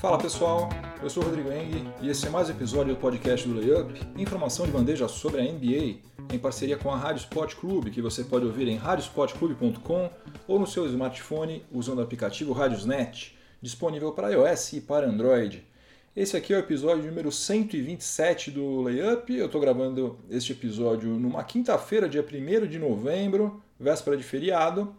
Fala pessoal, eu sou o Rodrigo Eng e esse é mais um episódio do podcast do Layup, informação de bandeja sobre a NBA, em parceria com a Rádio Sport Clube, que você pode ouvir em radiosportclube.com ou no seu smartphone usando o aplicativo Radiosnet, disponível para iOS e para Android. Esse aqui é o episódio número 127 do Layup. Eu estou gravando este episódio numa quinta-feira, dia 1 de novembro, véspera de feriado.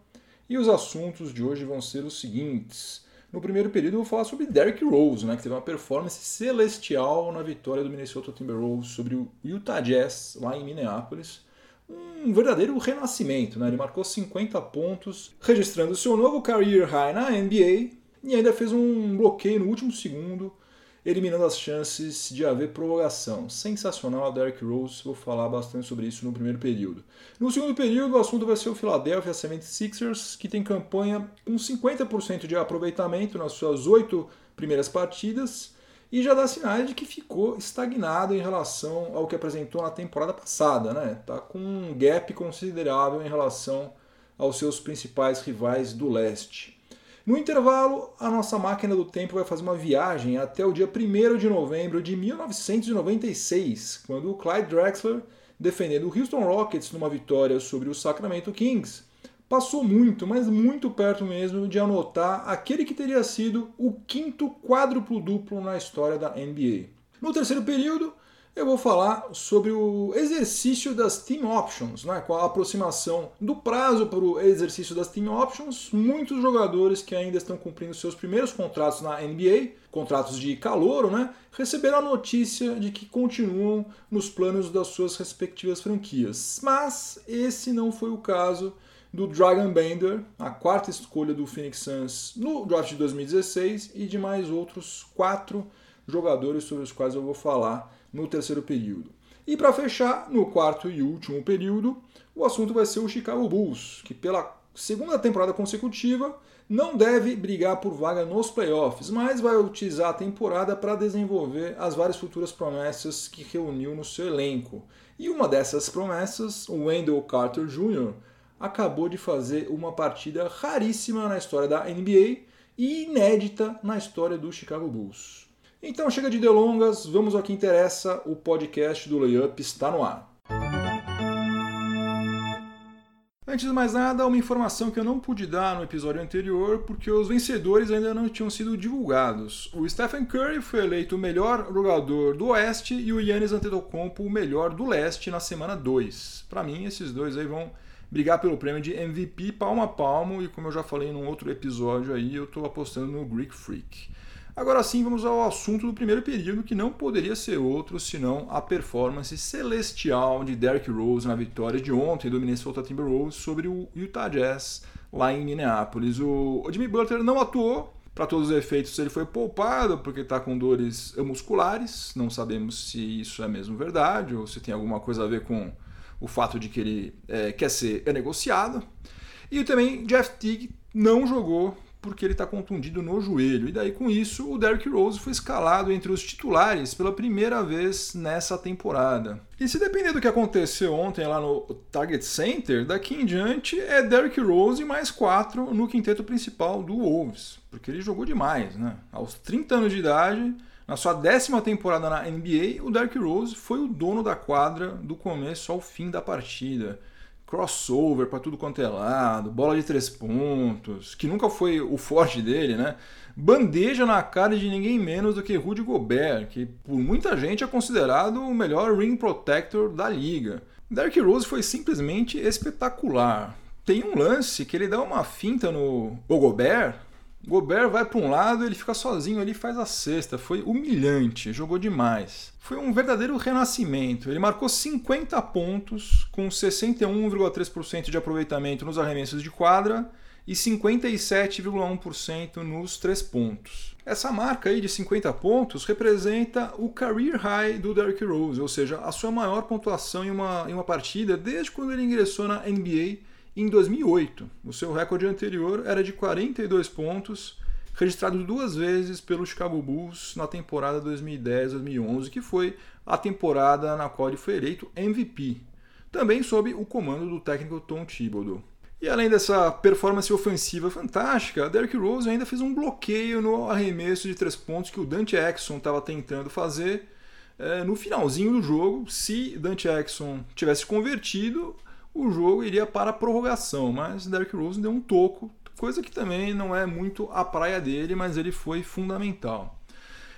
E os assuntos de hoje vão ser os seguintes. No primeiro período, eu vou falar sobre Derrick Rose, né, que teve uma performance celestial na vitória do Minnesota Timberwolves sobre o Utah Jazz, lá em Minneapolis. Um verdadeiro renascimento. Né? Ele marcou 50 pontos, registrando seu novo career high na NBA e ainda fez um bloqueio no último segundo eliminando as chances de haver prorrogação. Sensacional a Derrick Rose, vou falar bastante sobre isso no primeiro período. No segundo período, o assunto vai ser o Philadelphia 76ers, que tem campanha com 50% de aproveitamento nas suas oito primeiras partidas e já dá sinais de que ficou estagnado em relação ao que apresentou na temporada passada, né? Tá com um gap considerável em relação aos seus principais rivais do leste. No intervalo, a nossa máquina do tempo vai fazer uma viagem até o dia 1 de novembro de 1996, quando o Clyde Drexler, defendendo o Houston Rockets numa vitória sobre o Sacramento Kings, passou muito, mas muito perto mesmo de anotar aquele que teria sido o quinto quádruplo duplo na história da NBA. No terceiro período, eu vou falar sobre o exercício das team options, né? com a aproximação do prazo para o exercício das team options. Muitos jogadores que ainda estão cumprindo seus primeiros contratos na NBA, contratos de calouro, né? receberam a notícia de que continuam nos planos das suas respectivas franquias. Mas esse não foi o caso do Dragon Bender, a quarta escolha do Phoenix Suns no draft de 2016, e de mais outros quatro jogadores sobre os quais eu vou falar no terceiro período. E para fechar, no quarto e último período, o assunto vai ser o Chicago Bulls, que pela segunda temporada consecutiva não deve brigar por vaga nos playoffs, mas vai utilizar a temporada para desenvolver as várias futuras promessas que reuniu no seu elenco. E uma dessas promessas, o Wendell Carter Jr., acabou de fazer uma partida raríssima na história da NBA e inédita na história do Chicago Bulls. Então chega de delongas, vamos ao que interessa, o podcast do Layup está no ar. Antes de mais nada, uma informação que eu não pude dar no episódio anterior porque os vencedores ainda não tinham sido divulgados. O Stephen Curry foi eleito o melhor jogador do Oeste e o Yannis Antetokounmpo o melhor do Leste na semana 2. Para mim, esses dois aí vão brigar pelo prêmio de MVP palmo a palmo e como eu já falei num outro episódio aí, eu estou apostando no Greek Freak. Agora sim, vamos ao assunto do primeiro período, que não poderia ser outro senão a performance celestial de Derrick Rose na vitória de ontem do Minnesota Timberwolves sobre o Utah Jazz lá em Minneapolis. O Jimmy Butler não atuou, para todos os efeitos, ele foi poupado porque está com dores musculares. Não sabemos se isso é mesmo verdade ou se tem alguma coisa a ver com o fato de que ele é, quer ser negociado. E também Jeff Teague não jogou porque ele está contundido no joelho. E daí, com isso, o Derrick Rose foi escalado entre os titulares pela primeira vez nessa temporada. E se depender do que aconteceu ontem lá no Target Center, daqui em diante é Derrick Rose mais quatro no quinteto principal do Wolves, porque ele jogou demais, né? Aos 30 anos de idade, na sua décima temporada na NBA, o Derrick Rose foi o dono da quadra do começo ao fim da partida crossover para tudo quanto é lado, bola de três pontos, que nunca foi o forte dele, né? Bandeja na cara de ninguém menos do que Rudy Gobert, que por muita gente é considerado o melhor ring protector da liga. Derrick Rose foi simplesmente espetacular. Tem um lance que ele dá uma finta no Gobert, Gobert vai para um lado, ele fica sozinho ali faz a cesta. Foi humilhante, jogou demais. Foi um verdadeiro renascimento. Ele marcou 50 pontos com 61,3% de aproveitamento nos arremessos de quadra e 57,1% nos três pontos. Essa marca aí de 50 pontos representa o career high do Derrick Rose, ou seja, a sua maior pontuação em uma, em uma partida desde quando ele ingressou na NBA em 2008. O seu recorde anterior era de 42 pontos, registrado duas vezes pelo Chicago Bulls na temporada 2010-2011, que foi a temporada na qual ele foi eleito MVP, também sob o comando do técnico Tom Thibodeau. E além dessa performance ofensiva fantástica, Derrick Rose ainda fez um bloqueio no arremesso de três pontos que o Dante Exxon estava tentando fazer é, no finalzinho do jogo. Se Dante Exxon tivesse convertido, o jogo iria para a prorrogação, mas Derrick Rose deu um toco, coisa que também não é muito a praia dele, mas ele foi fundamental.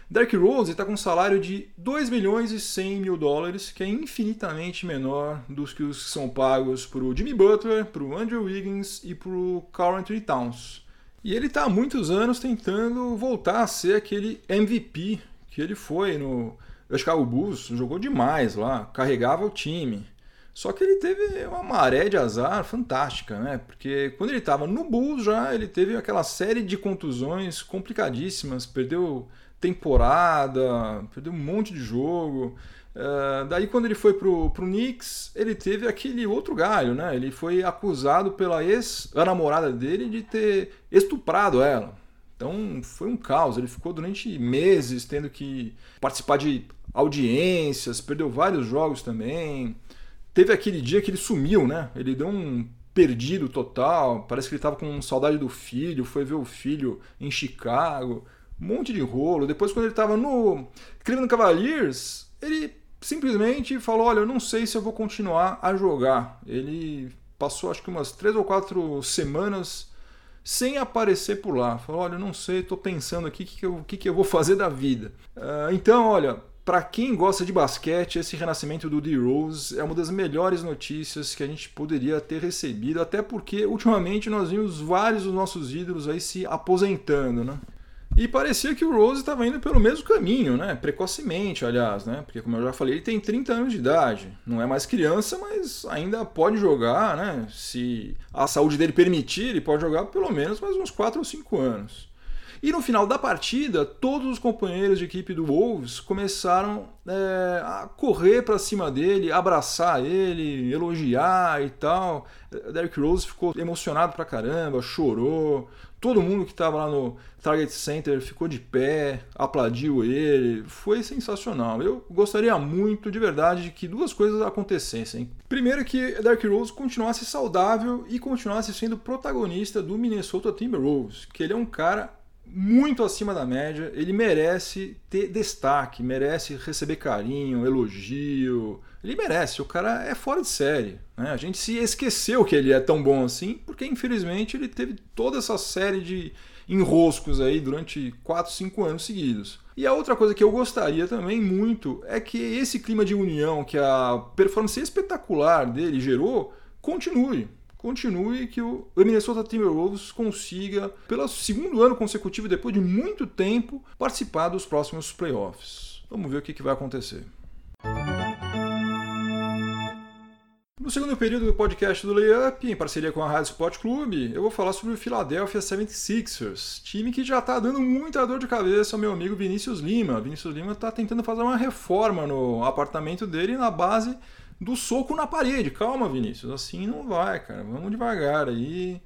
Derrick Rose está com um salário de 2 milhões e 100 mil dólares, que é infinitamente menor dos que os que são pagos para o Jimmy Butler, para o Andrew Wiggins e para o Carl Anthony Towns. E ele está há muitos anos tentando voltar a ser aquele MVP que ele foi no Chicago Bulls, jogou demais lá, carregava o time. Só que ele teve uma maré de azar fantástica, né? Porque quando ele estava no Bulls já, ele teve aquela série de contusões complicadíssimas, perdeu temporada, perdeu um monte de jogo. Uh, daí quando ele foi pro, pro Knicks, ele teve aquele outro galho, né? Ele foi acusado pela ex-namorada dele de ter estuprado ela. Então foi um caos, ele ficou durante meses tendo que participar de audiências, perdeu vários jogos também. Teve aquele dia que ele sumiu, né? Ele deu um perdido total, parece que ele estava com saudade do filho, foi ver o filho em Chicago um monte de rolo. Depois, quando ele estava no Cleveland Cavaliers, ele simplesmente falou: Olha, eu não sei se eu vou continuar a jogar. Ele passou acho que umas três ou quatro semanas sem aparecer por lá. Falou: Olha, eu não sei, estou pensando aqui o que, que, eu, que, que eu vou fazer da vida. Uh, então, olha. Para quem gosta de basquete, esse renascimento do D-Rose é uma das melhores notícias que a gente poderia ter recebido, até porque ultimamente nós vimos vários dos nossos ídolos aí se aposentando, né? E parecia que o Rose estava indo pelo mesmo caminho, né? Precocemente, aliás, né? Porque, como eu já falei, ele tem 30 anos de idade. Não é mais criança, mas ainda pode jogar, né? Se a saúde dele permitir, ele pode jogar pelo menos mais uns 4 ou 5 anos. E no final da partida, todos os companheiros de equipe do Wolves começaram é, a correr para cima dele, abraçar ele, elogiar e tal. Derrick Rose ficou emocionado pra caramba, chorou. Todo mundo que estava lá no Target Center ficou de pé, aplaudiu ele. Foi sensacional. Eu gostaria muito, de verdade, de que duas coisas acontecessem. Primeiro, que Derrick Rose continuasse saudável e continuasse sendo protagonista do Minnesota Timberwolves, que ele é um cara muito acima da média, ele merece ter destaque, merece receber carinho, elogio. Ele merece, o cara é fora de série. Né? A gente se esqueceu que ele é tão bom assim, porque infelizmente ele teve toda essa série de enroscos aí durante 4, 5 anos seguidos. E a outra coisa que eu gostaria também muito é que esse clima de união que a performance espetacular dele gerou continue continue que o Minnesota Timberwolves consiga, pelo segundo ano consecutivo, depois de muito tempo, participar dos próximos playoffs. Vamos ver o que, vai acontecer. No segundo período do podcast do Layup, em parceria com a Rádio Sport Clube, eu vou falar sobre o Philadelphia 76ers, time que já está dando muita dor de cabeça ao meu amigo Vinícius Lima. Vinícius Lima está tentando fazer uma reforma no apartamento dele na base do soco na parede. Calma, Vinícius, assim não vai, cara. Vamos devagar aí.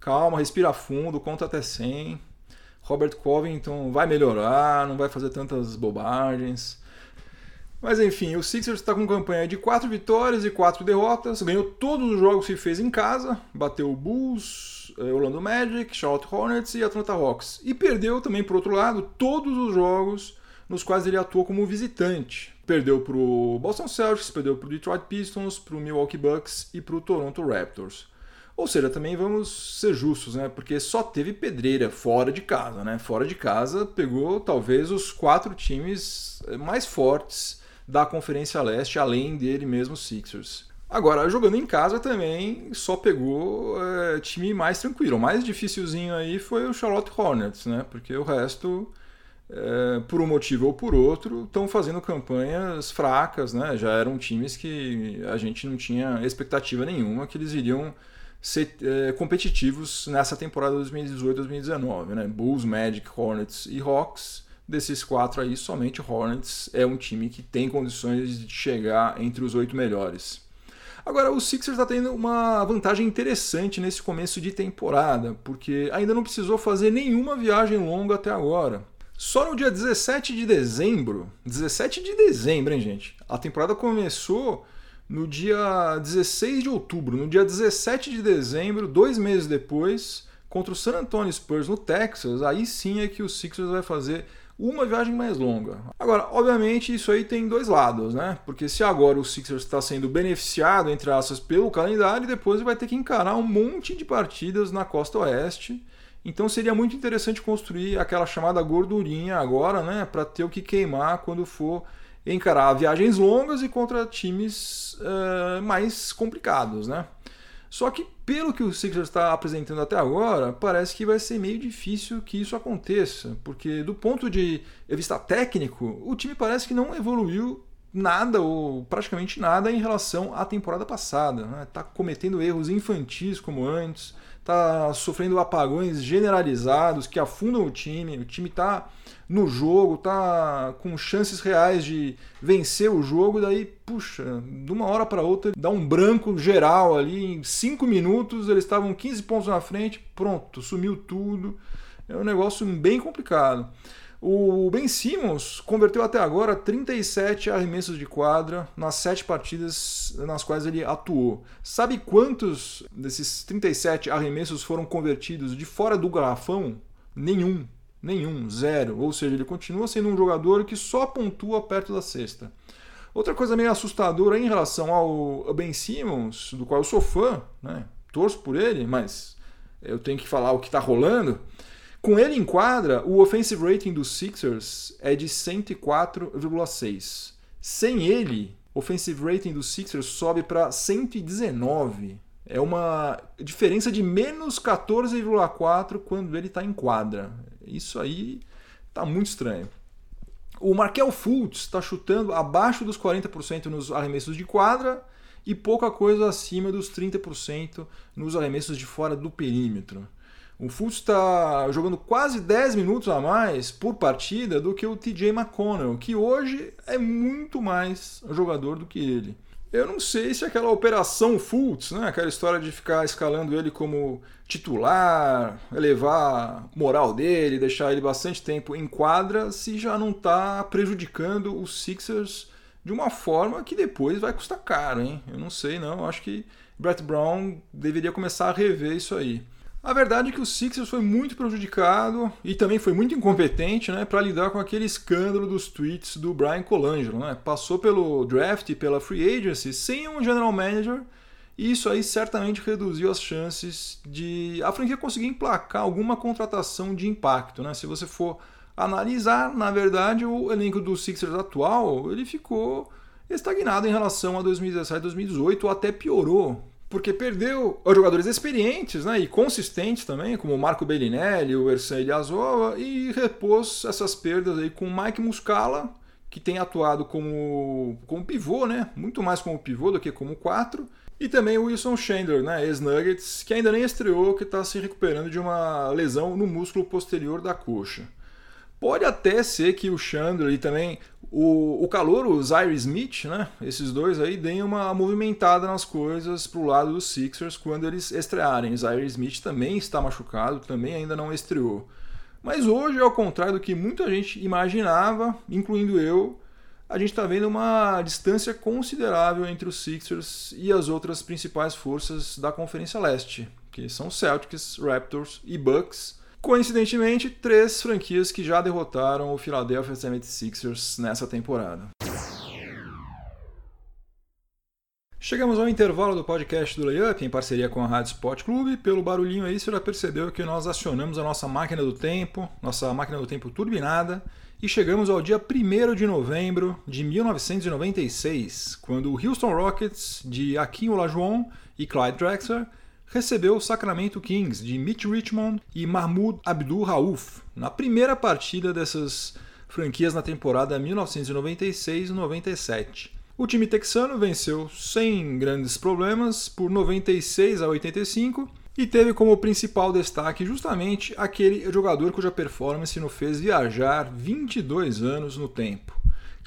Calma, respira fundo, conta até 100. Robert Covington vai melhorar, não vai fazer tantas bobagens. Mas enfim, o Sixers está com campanha de 4 vitórias e 4 derrotas, ganhou todos os jogos que fez em casa, bateu o Bulls, eh, Orlando Magic, Charlotte Hornets e Atlanta Hawks. E perdeu também, por outro lado, todos os jogos nos quais ele atuou como visitante. Perdeu para o Boston Celtics, perdeu para o Detroit Pistons, para o Milwaukee Bucks e para o Toronto Raptors. Ou seja, também vamos ser justos, né? Porque só teve pedreira fora de casa, né? Fora de casa pegou talvez os quatro times eh, mais fortes da Conferência Leste, além dele mesmo, Sixers. Agora, jogando em casa também só pegou é, time mais tranquilo. O mais dificilzinho aí foi o Charlotte Hornets, né? Porque o resto é, por um motivo ou por outro, estão fazendo campanhas fracas, né? Já eram times que a gente não tinha expectativa nenhuma que eles iriam ser é, competitivos nessa temporada 2018-2019, né? Bulls, Magic, Hornets e Hawks. Desses quatro aí, somente Hornets é um time que tem condições de chegar entre os oito melhores. Agora, o Sixers está tendo uma vantagem interessante nesse começo de temporada, porque ainda não precisou fazer nenhuma viagem longa até agora. Só no dia 17 de dezembro, 17 de dezembro, hein, gente? A temporada começou no dia 16 de outubro. No dia 17 de dezembro, dois meses depois, contra o San Antonio Spurs no Texas, aí sim é que o Sixers vai fazer uma viagem mais longa. Agora, obviamente, isso aí tem dois lados, né? Porque se agora o Sixers está sendo beneficiado, entre aspas, pelo calendário, depois vai ter que encarar um monte de partidas na costa oeste. Então seria muito interessante construir aquela chamada gordurinha agora, né? Para ter o que queimar quando for encarar viagens longas e contra times uh, mais complicados, né? Só que pelo que o Sixers está apresentando até agora, parece que vai ser meio difícil que isso aconteça, porque do ponto de vista técnico, o time parece que não evoluiu nada ou praticamente nada em relação à temporada passada. Está né? Tá cometendo erros infantis como antes, está sofrendo apagões generalizados que afundam o time. O time está no jogo, está com chances reais de vencer o jogo, daí, puxa, de uma hora para outra dá um branco geral ali. Em cinco minutos eles estavam 15 pontos na frente, pronto, sumiu tudo. É um negócio bem complicado. O Ben Simmons converteu até agora 37 arremessos de quadra nas sete partidas nas quais ele atuou. Sabe quantos desses 37 arremessos foram convertidos de fora do garrafão? Nenhum. Nenhum, zero. Ou seja, ele continua sendo um jogador que só pontua perto da cesta. Outra coisa meio assustadora em relação ao Ben Simmons, do qual eu sou fã, né? torço por ele, mas eu tenho que falar o que está rolando. Com ele em quadra, o offensive rating dos Sixers é de 104,6. Sem ele, o offensive rating dos Sixers sobe para 119. É uma diferença de menos 14,4 quando ele está em quadra. Isso aí está muito estranho. O Markel Fultz está chutando abaixo dos 40% nos arremessos de quadra e pouca coisa acima dos 30% nos arremessos de fora do perímetro. O Fultz está jogando quase 10 minutos a mais por partida do que o TJ McConnell, que hoje é muito mais jogador do que ele. Eu não sei se aquela operação Fultz, né, aquela história de ficar escalando ele como titular, elevar moral dele, deixar ele bastante tempo em quadra, se já não está prejudicando os Sixers de uma forma que depois vai custar caro, hein? Eu não sei não, acho que Brett Brown deveria começar a rever isso aí. A verdade é que o Sixers foi muito prejudicado e também foi muito incompetente né, para lidar com aquele escândalo dos tweets do Brian Colangelo. Né? Passou pelo draft e pela free agency sem um general manager e isso aí certamente reduziu as chances de a franquia conseguir emplacar alguma contratação de impacto. Né? Se você for analisar, na verdade, o elenco do Sixers atual ele ficou estagnado em relação a 2017 2018 ou até piorou porque perdeu jogadores experientes né, e consistentes também, como o Marco Bellinelli, o Ersan Ilyasova, e repôs essas perdas aí com o Mike Muscala, que tem atuado como, como pivô, né, muito mais como pivô do que como quatro, e também o Wilson Chandler, né, ex-Nuggets, que ainda nem estreou, que está se recuperando de uma lesão no músculo posterior da coxa. Pode até ser que o Chandler e também o, o calor, o Zaire Smith, né? Esses dois aí deem uma movimentada nas coisas pro lado dos Sixers quando eles estrearem. Zaire Smith também está machucado, também ainda não estreou. Mas hoje, ao contrário do que muita gente imaginava, incluindo eu, a gente está vendo uma distância considerável entre os Sixers e as outras principais forças da Conferência Leste, que são Celtics, Raptors e Bucks Coincidentemente, três franquias que já derrotaram o Philadelphia 76ers nessa temporada. Chegamos ao intervalo do podcast do Layup em parceria com a Rádio Sport Clube. Pelo barulhinho aí, você já percebeu que nós acionamos a nossa máquina do tempo, nossa máquina do tempo turbinada, e chegamos ao dia 1 de novembro de 1996, quando o Houston Rockets de Akim Olajuwon e Clyde Drexler recebeu o Sacramento Kings de Mitch Richmond e Mahmoud Abdul Rauf na primeira partida dessas franquias na temporada 1996-97. O time texano venceu sem grandes problemas por 96 a 85 e teve como principal destaque justamente aquele jogador cuja performance o fez viajar 22 anos no tempo.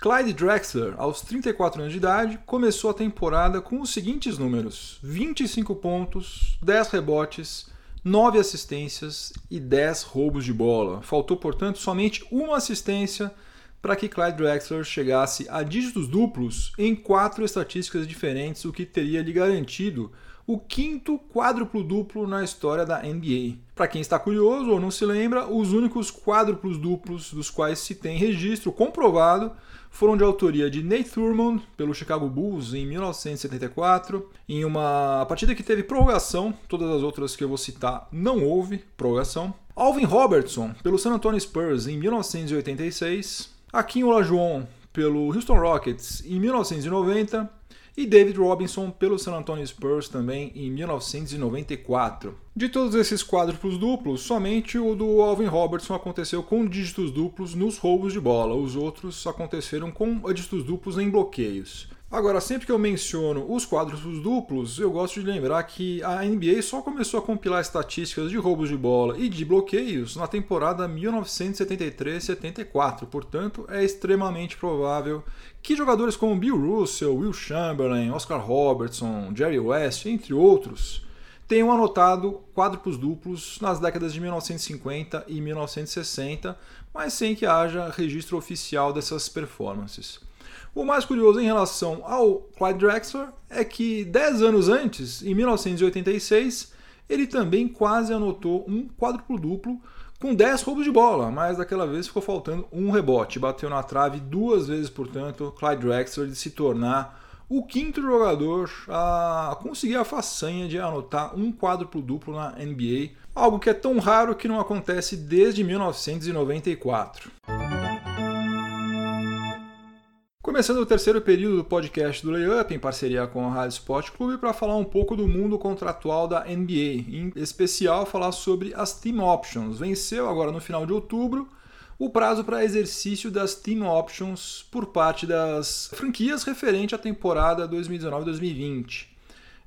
Clyde Drexler, aos 34 anos de idade, começou a temporada com os seguintes números: 25 pontos, 10 rebotes, 9 assistências e 10 roubos de bola. Faltou, portanto, somente uma assistência para que Clyde Drexler chegasse a dígitos duplos em quatro estatísticas diferentes, o que teria lhe garantido o quinto quádruplo duplo na história da NBA. Para quem está curioso ou não se lembra, os únicos quádruplos duplos dos quais se tem registro comprovado foram de autoria de Nate Thurmond pelo Chicago Bulls em 1974, em uma partida que teve prorrogação, todas as outras que eu vou citar não houve prorrogação. Alvin Robertson pelo San Antonio Spurs em 1986, Akin Olajuwon pelo Houston Rockets em 1990 e David Robinson pelo San Antonio Spurs também em 1994. De todos esses quádruplos duplos, somente o do Alvin Robertson aconteceu com dígitos duplos nos roubos de bola, os outros aconteceram com dígitos duplos em bloqueios. Agora, sempre que eu menciono os quadros duplos, eu gosto de lembrar que a NBA só começou a compilar estatísticas de roubos de bola e de bloqueios na temporada 1973-74, portanto, é extremamente provável que jogadores como Bill Russell, Will Chamberlain, Oscar Robertson, Jerry West, entre outros, tenham anotado quádruplos duplos nas décadas de 1950 e 1960, mas sem que haja registro oficial dessas performances. O mais curioso em relação ao Clyde Drexler é que 10 anos antes, em 1986, ele também quase anotou um quádruplo duplo com 10 roubos de bola, mas daquela vez ficou faltando um rebote. Bateu na trave duas vezes, portanto, Clyde Drexler de se tornar o quinto jogador a conseguir a façanha de anotar um quádruplo duplo na NBA, algo que é tão raro que não acontece desde 1994. Começando o terceiro período do podcast do Layup, em parceria com a Rádio Sport Clube, para falar um pouco do mundo contratual da NBA, em especial falar sobre as Team Options. Venceu agora no final de outubro o prazo para exercício das Team Options por parte das franquias referente à temporada 2019-2020.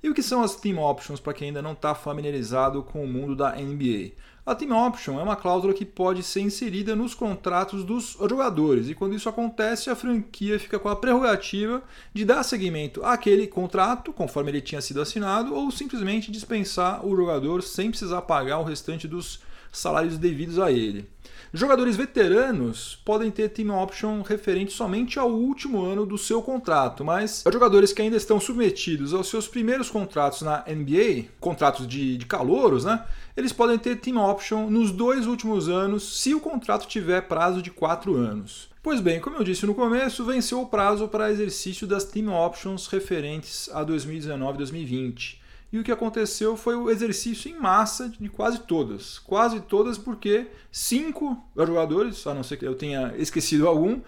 E o que são as Team Options para quem ainda não está familiarizado com o mundo da NBA? A Team Option é uma cláusula que pode ser inserida nos contratos dos jogadores, e quando isso acontece, a franquia fica com a prerrogativa de dar seguimento àquele contrato, conforme ele tinha sido assinado, ou simplesmente dispensar o jogador sem precisar pagar o restante dos salários devidos a ele. Jogadores veteranos podem ter team option referente somente ao último ano do seu contrato, mas jogadores que ainda estão submetidos aos seus primeiros contratos na NBA, contratos de, de calouros, né? Eles podem ter team option nos dois últimos anos se o contrato tiver prazo de quatro anos. Pois bem, como eu disse no começo, venceu o prazo para exercício das team options referentes a 2019 e 2020 o que aconteceu foi o exercício em massa de quase todas. Quase todas, porque cinco jogadores, a não ser que eu tenha esquecido algum,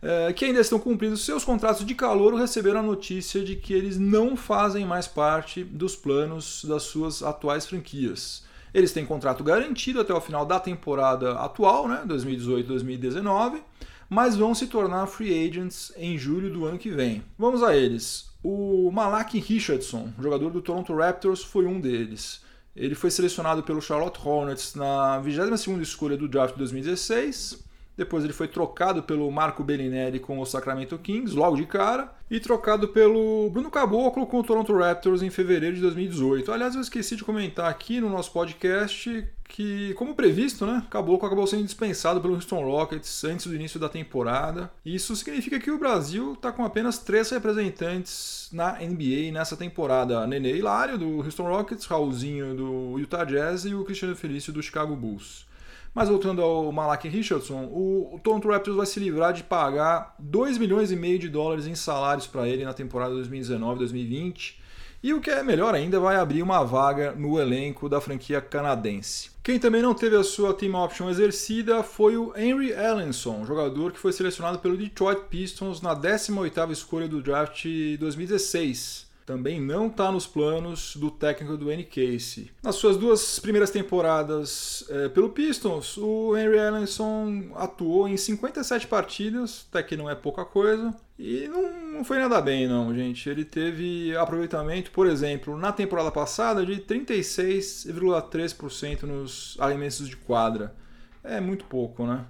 é, que ainda estão cumprindo seus contratos de calor, receberam a notícia de que eles não fazem mais parte dos planos das suas atuais franquias. Eles têm contrato garantido até o final da temporada atual, né, 2018-2019, mas vão se tornar free agents em julho do ano que vem. Vamos a eles. O Malak Richardson, jogador do Toronto Raptors, foi um deles. Ele foi selecionado pelo Charlotte Hornets na 22ª escolha do draft de 2016. Depois ele foi trocado pelo Marco Bellinelli com o Sacramento Kings, logo de cara, e trocado pelo Bruno Caboclo com o Toronto Raptors em fevereiro de 2018. Aliás, eu esqueci de comentar aqui no nosso podcast que, como previsto, né, Caboclo acabou sendo dispensado pelo Houston Rockets antes do início da temporada. Isso significa que o Brasil está com apenas três representantes na NBA nessa temporada: Nenê Hilário, do Houston Rockets, Raulzinho, do Utah Jazz e o Cristiano Felício, do Chicago Bulls. Mas voltando ao Malak Richardson, o, Toronto Raptors vai se livrar de pagar 2 milhões e meio de dólares em salários para ele na temporada 2019-2020. E o que é melhor ainda, vai abrir uma vaga no elenco da franquia canadense. Quem também não teve a sua team option exercida foi o Henry Ellenson, jogador que foi selecionado pelo Detroit Pistons na 18ª escolha do draft 2016 também não está nos planos do técnico do N. Casey. Nas suas duas primeiras temporadas é, pelo Pistons, o Henry Ellenson atuou em 57 partidas, até que não é pouca coisa, e não, não foi nada bem, não, gente. Ele teve aproveitamento, por exemplo, na temporada passada de 36,3% nos arremessos de quadra. É muito pouco, né?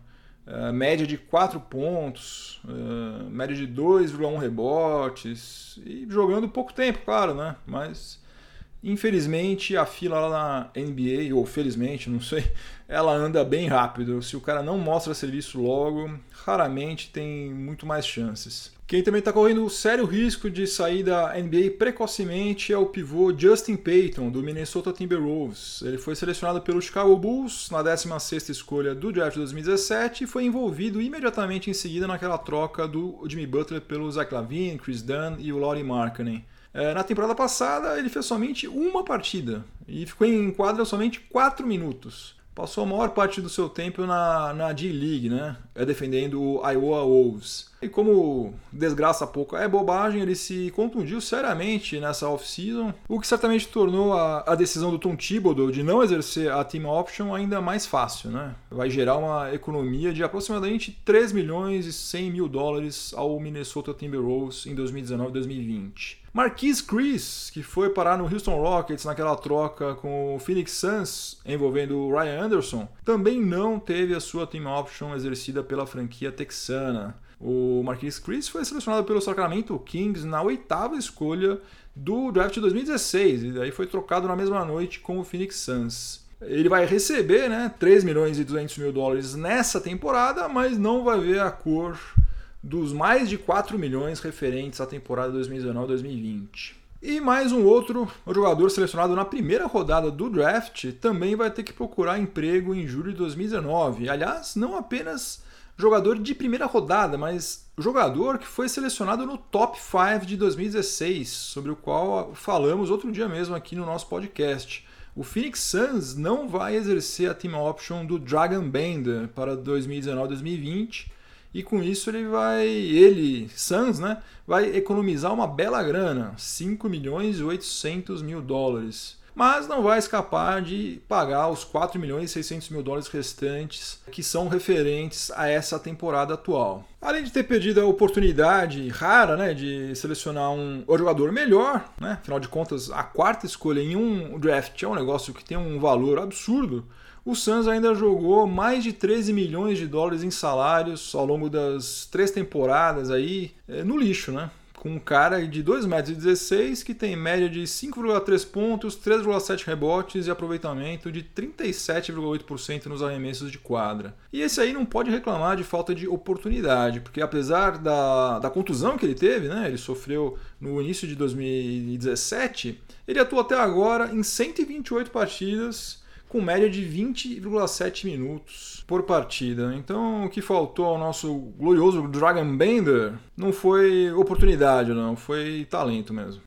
Uh, média de 4 pontos, uh, média de 2,1 rebotes, e jogando pouco tempo, claro, né? Mas Infelizmente, a fila lá na NBA, ou felizmente, não sei, ela anda bem rápido. Se o cara não mostra serviço logo, raramente tem muito mais chances. Quem também está correndo sério risco de sair da NBA precocemente é o pivô Justin Payton, do Minnesota Timberwolves. Ele foi selecionado pelo Chicago Bulls na 16ª escolha do draft de 2017 e foi envolvido imediatamente em seguida naquela troca do Jimmy Butler pelo Zach Lavine, Chris Dunn e o Laurie Markkanen. É, na temporada passada, ele fez somente uma partida e ficou em quadra somente 4 minutos. Passou a maior parte do seu tempo na, na D-League, né? É defendendo o Iowa Wolves. E como desgraça pouco é bobagem, ele se contundiu seriamente nessa off-season, o que certamente tornou a, a, decisão do Tom Thibodeau de não exercer a team option ainda mais fácil, né? Vai gerar uma economia de aproximadamente 3 milhões e 100 mil dólares ao Minnesota Timberwolves em 2019 e 2020. Marquise Chris, que foi parar no Houston Rockets naquela troca com o Phoenix Suns envolvendo o Ryan Anderson, também não teve a sua team option exercida pela franquia texana. O Marquise Chris foi selecionado pelo Sacramento Kings na oitava escolha do draft de 2016 e daí foi trocado na mesma noite com o Phoenix Suns. Ele vai receber né, 3 milhões e 200 mil dólares nessa temporada, mas não vai ver a cor dos mais de 4 milhões referentes à temporada 2019-2020. E mais um outro jogador selecionado na primeira rodada do draft também vai ter que procurar emprego em julho de 2019. Aliás, não apenas jogador de primeira rodada, mas jogador que foi selecionado no top 5 de 2016, sobre o qual falamos outro dia mesmo aqui no nosso podcast. O Phoenix Suns não vai exercer a team option do Dragon Bender para 2019-2020 e com isso ele vai, ele, Suns, né, vai economizar uma bela grana, 5 milhões e 800 mil dólares. Mas não vai escapar de pagar os 4 milhões e 600 mil dólares restantes que são referentes a essa temporada atual. Além de ter perdido a oportunidade rara né, de selecionar um jogador melhor, né, afinal de contas, a quarta escolha em um draft é um negócio que tem um valor absurdo o Suns ainda jogou mais de 13 milhões de dólares em salários ao longo das três temporadas aí é, no lixo, né? Com um cara de 2,16 metros que tem média de 5,3 pontos, 3,7 rebotes e aproveitamento de 37,8% nos arremessos de quadra. E esse aí não pode reclamar de falta de oportunidade, porque apesar da, da contusão que ele teve, né? Ele sofreu no início de 2017, ele atuou até agora em 128 partidas com média de 20,7 minutos por partida. Então, o que faltou ao nosso glorioso Dragon Bender não foi oportunidade, não, foi talento mesmo.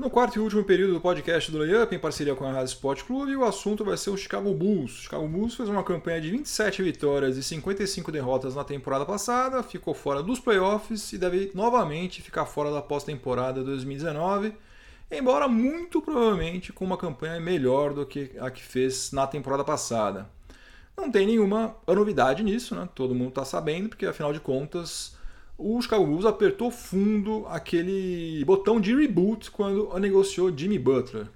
No quarto e último período do podcast do Layup, em parceria com a Rádio Sport Clube, o assunto vai ser o Chicago Bulls. O Chicago Bulls fez uma campanha de 27 vitórias e 55 derrotas na temporada passada, ficou fora dos playoffs e deve novamente ficar fora da pós-temporada 2019 embora muito provavelmente com uma campanha melhor do que a que fez na temporada passada. Não tem nenhuma novidade nisso, né? todo mundo está sabendo, porque afinal de contas o Chicago Bulls apertou fundo aquele botão de reboot quando negociou Jimmy Butler.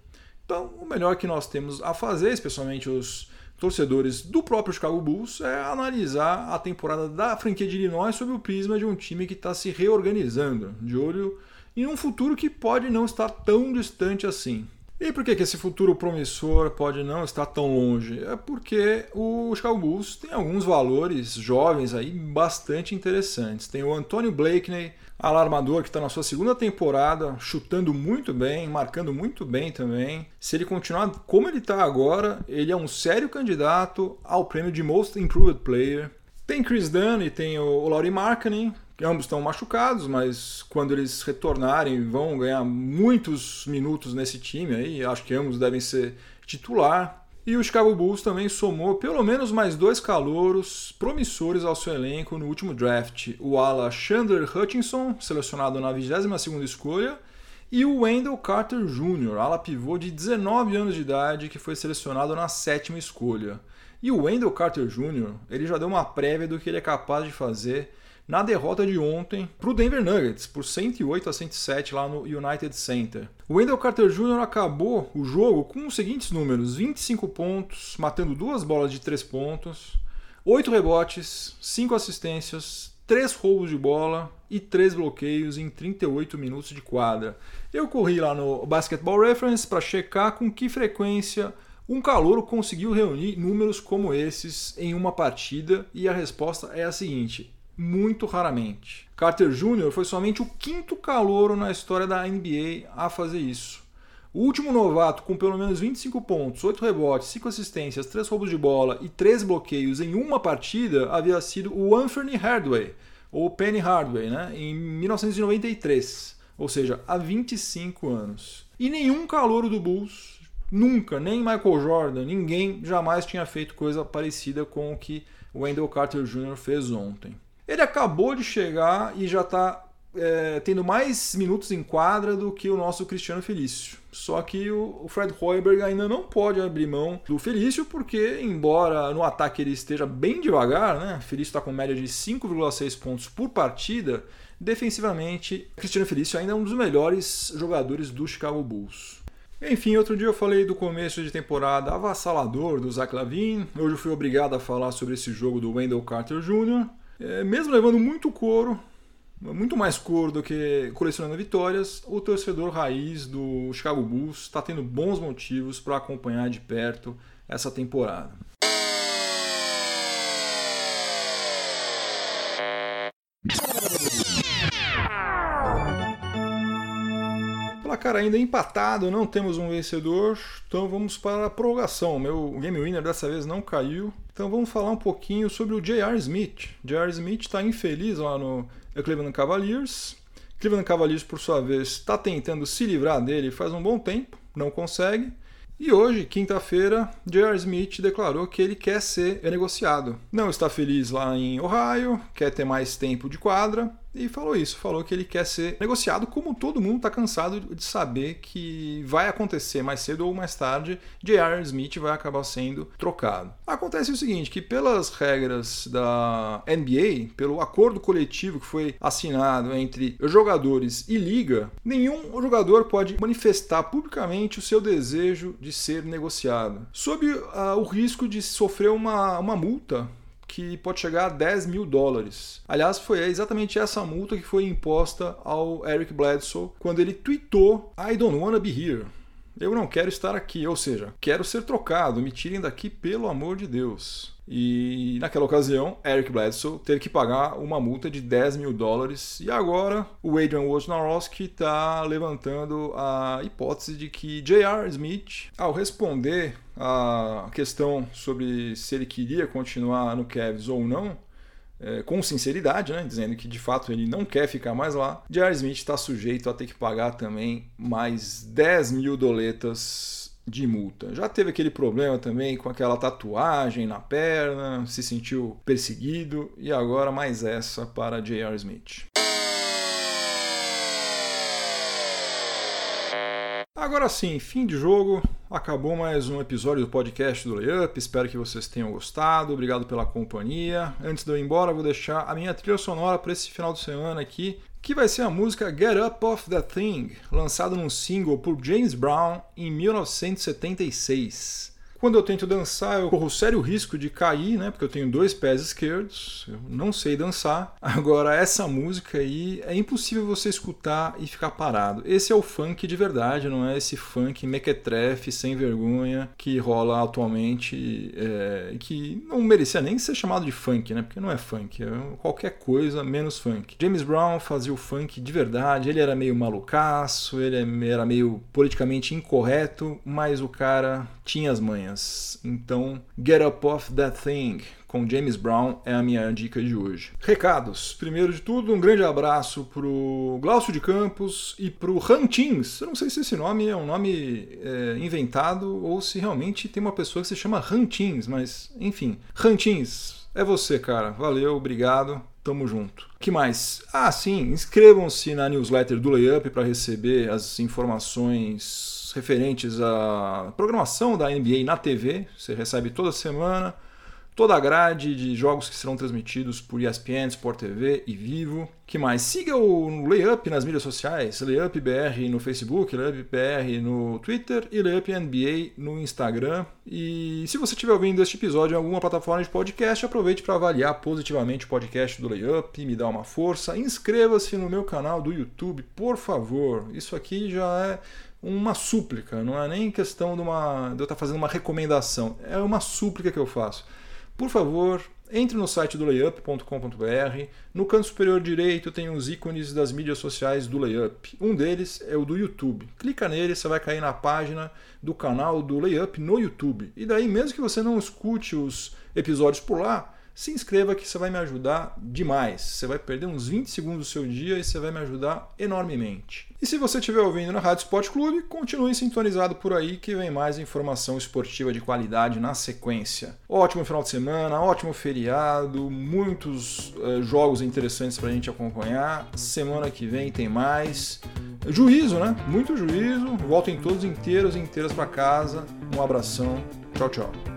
Então, o melhor que nós temos a fazer, especialmente os torcedores do próprio Chicago Bulls, é analisar a temporada da franquia de Illinois sob o prisma de um time que está se reorganizando, de olho em um futuro que pode não estar tão distante assim. E por que, que esse futuro promissor pode não estar tão longe? É porque o Chicago Bulls tem alguns valores jovens aí bastante interessantes. Tem o Antonio Blakeney, alarmador que está na sua segunda temporada, chutando muito bem, marcando muito bem também. Se ele continuar como ele está agora, ele é um sério candidato ao prêmio de Most Improved Player. Tem Chris Dunn e tem o Laurie Markkanen, Ambos estão machucados, mas quando eles retornarem vão ganhar muitos minutos nesse time aí. Acho que ambos devem ser titular. E o Chicago Bulls também somou pelo menos mais dois calouros promissores ao seu elenco no último draft. O ala Chandler Hutchinson, selecionado na 22ª escolha, e o Wendell Carter Jr., ala pivô de 19 anos de idade, que foi selecionado na sétima escolha. E o Wendell Carter Jr., ele já deu uma prévia do que ele é capaz de fazer na derrota de ontem para o Denver Nuggets por 108 a 107 lá no United Center. O Wendell Carter Jr. acabou o jogo com os seguintes números: 25 pontos, matando duas bolas de 3 pontos, 8 rebotes, 5 assistências, 3 roubos de bola e 3 bloqueios em 38 minutos de quadra. Eu corri lá no Basketball Reference para checar com que frequência um calouro conseguiu reunir números como esses em uma partida e a resposta é a seguinte: muito raramente. Carter Jr. foi somente o quinto calouro na história da NBA a fazer isso. O último novato com pelo menos 25 pontos, 8 rebotes, 5 assistências, 3 roubos de bola e 3 bloqueios em uma partida havia sido o Anthony Hardway, ou Penny Hardway, né, em 1993, ou seja, há 25 anos. E nenhum calouro do Bulls, nunca, nem Michael Jordan, ninguém jamais tinha feito coisa parecida com o que Wendell Carter Jr. fez ontem. Ele acabou de chegar e já está é, tendo mais minutos em quadra do que o nosso Cristiano Felício. Só que o Fred Hoiberg ainda não pode abrir mão do Felício, porque, embora no ataque ele esteja bem devagar, né? Felício está com média de 5,6 pontos por partida, defensivamente, Cristiano Felício ainda é um dos melhores jogadores do Chicago Bulls. Enfim, outro dia eu falei do começo de temporada avassalador do Zach Lavine. Hoje eu fui obrigado a falar sobre esse jogo do Wendell Carter Jr. É, mesmo levando muito couro, muito mais cor do que colecionando vitórias, o torcedor raiz do Chicago Bulls está tendo bons motivos para acompanhar de perto essa temporada. Placar ainda empatado, não temos um vencedor, então vamos para a prorrogação. Meu game winner dessa vez não caiu, então vamos falar um pouquinho sobre o J.R. Smith. J.R. Smith está infeliz lá no Cleveland Cavaliers. Cleveland Cavaliers, por sua vez, está tentando se livrar dele faz um bom tempo, não consegue. E hoje, quinta-feira, J.R. Smith declarou que ele quer ser negociado. Não está feliz lá em Ohio, quer ter mais tempo de quadra e falou isso, falou que ele quer ser negociado, como todo mundo está cansado de saber que vai acontecer mais cedo ou mais tarde, J.R. Smith vai acabar sendo trocado. Acontece o seguinte, que pelas regras da NBA, pelo acordo coletivo que foi assinado entre jogadores e liga, nenhum jogador pode manifestar publicamente o seu desejo de ser negociado, sob uh, o risco de sofrer uma, uma multa que pode chegar a 10 mil dólares. Aliás, foi exatamente essa multa que foi imposta ao Eric Bledsoe quando ele tweetou I don't wanna be here. Eu não quero estar aqui, ou seja, quero ser trocado, me tirem daqui pelo amor de Deus. E naquela ocasião, Eric Bledsoe teve que pagar uma multa de 10 mil dólares. E agora o Adrian Wojnarowski está levantando a hipótese de que J.R. Smith, ao responder a questão sobre se ele queria continuar no Cavs ou não, é, com sinceridade, né, dizendo que de fato ele não quer ficar mais lá, J.R. Smith está sujeito a ter que pagar também mais 10 mil doletas de multa. Já teve aquele problema também com aquela tatuagem na perna, se sentiu perseguido e agora mais essa para J.R. Smith. Agora sim, fim de jogo. Acabou mais um episódio do podcast do Layup. Espero que vocês tenham gostado. Obrigado pela companhia. Antes de eu ir embora, vou deixar a minha trilha sonora para esse final de semana aqui que vai ser a música Get Up Off That Thing, lançada num single por James Brown em 1976. Quando eu tento dançar, eu corro sério risco de cair, né? Porque eu tenho dois pés esquerdos, eu não sei dançar. Agora, essa música aí é impossível você escutar e ficar parado. Esse é o funk de verdade, não é esse funk mequetrefe, sem vergonha, que rola atualmente é, que não merecia nem ser chamado de funk, né? Porque não é funk, é qualquer coisa menos funk. James Brown fazia o funk de verdade, ele era meio malucaço, ele era meio politicamente incorreto, mas o cara tinha as manhas. Então, Get Up Off That Thing com James Brown é a minha dica de hoje. Recados. Primeiro de tudo, um grande abraço pro Glaucio de Campos e pro Rantins. Eu não sei se esse nome é um nome é, inventado ou se realmente tem uma pessoa que se chama Rantins, mas enfim. Rantins, é você, cara. Valeu, obrigado. Tamo junto. que mais? Ah, sim, inscrevam-se na newsletter do Layup para receber as informações referentes à programação da NBA na TV, você recebe toda semana. Toda a grade de jogos que serão transmitidos por ESPN, Sport TV e Vivo. que mais? Siga o Layup nas mídias sociais, Layup BR no Facebook, Layup BR no Twitter e Layup NBA no Instagram. E se você estiver ouvindo este episódio em alguma plataforma de podcast, aproveite para avaliar positivamente o podcast do Layup, me dá uma força. Inscreva-se no meu canal do YouTube, por favor. Isso aqui já é uma súplica, não é nem questão de, uma, de eu estar fazendo uma recomendação, é uma súplica que eu faço. Por favor, entre no site do layup.com.br. No canto superior direito tem os ícones das mídias sociais do Layup. Um deles é o do YouTube. Clica nele, você vai cair na página do canal do Layup no YouTube. E daí, mesmo que você não escute os episódios por lá, se inscreva que você vai me ajudar demais. Você vai perder uns 20 segundos do seu dia e você vai me ajudar enormemente. E se você estiver ouvindo na Rádio Sport Clube, continue sintonizado por aí que vem mais informação esportiva de qualidade na sequência. Ótimo final de semana, ótimo feriado, muitos uh, jogos interessantes para a gente acompanhar. Semana que vem tem mais. Juízo, né? Muito juízo. Voltem todos inteiros e inteiras para casa. Um abração. Tchau, tchau.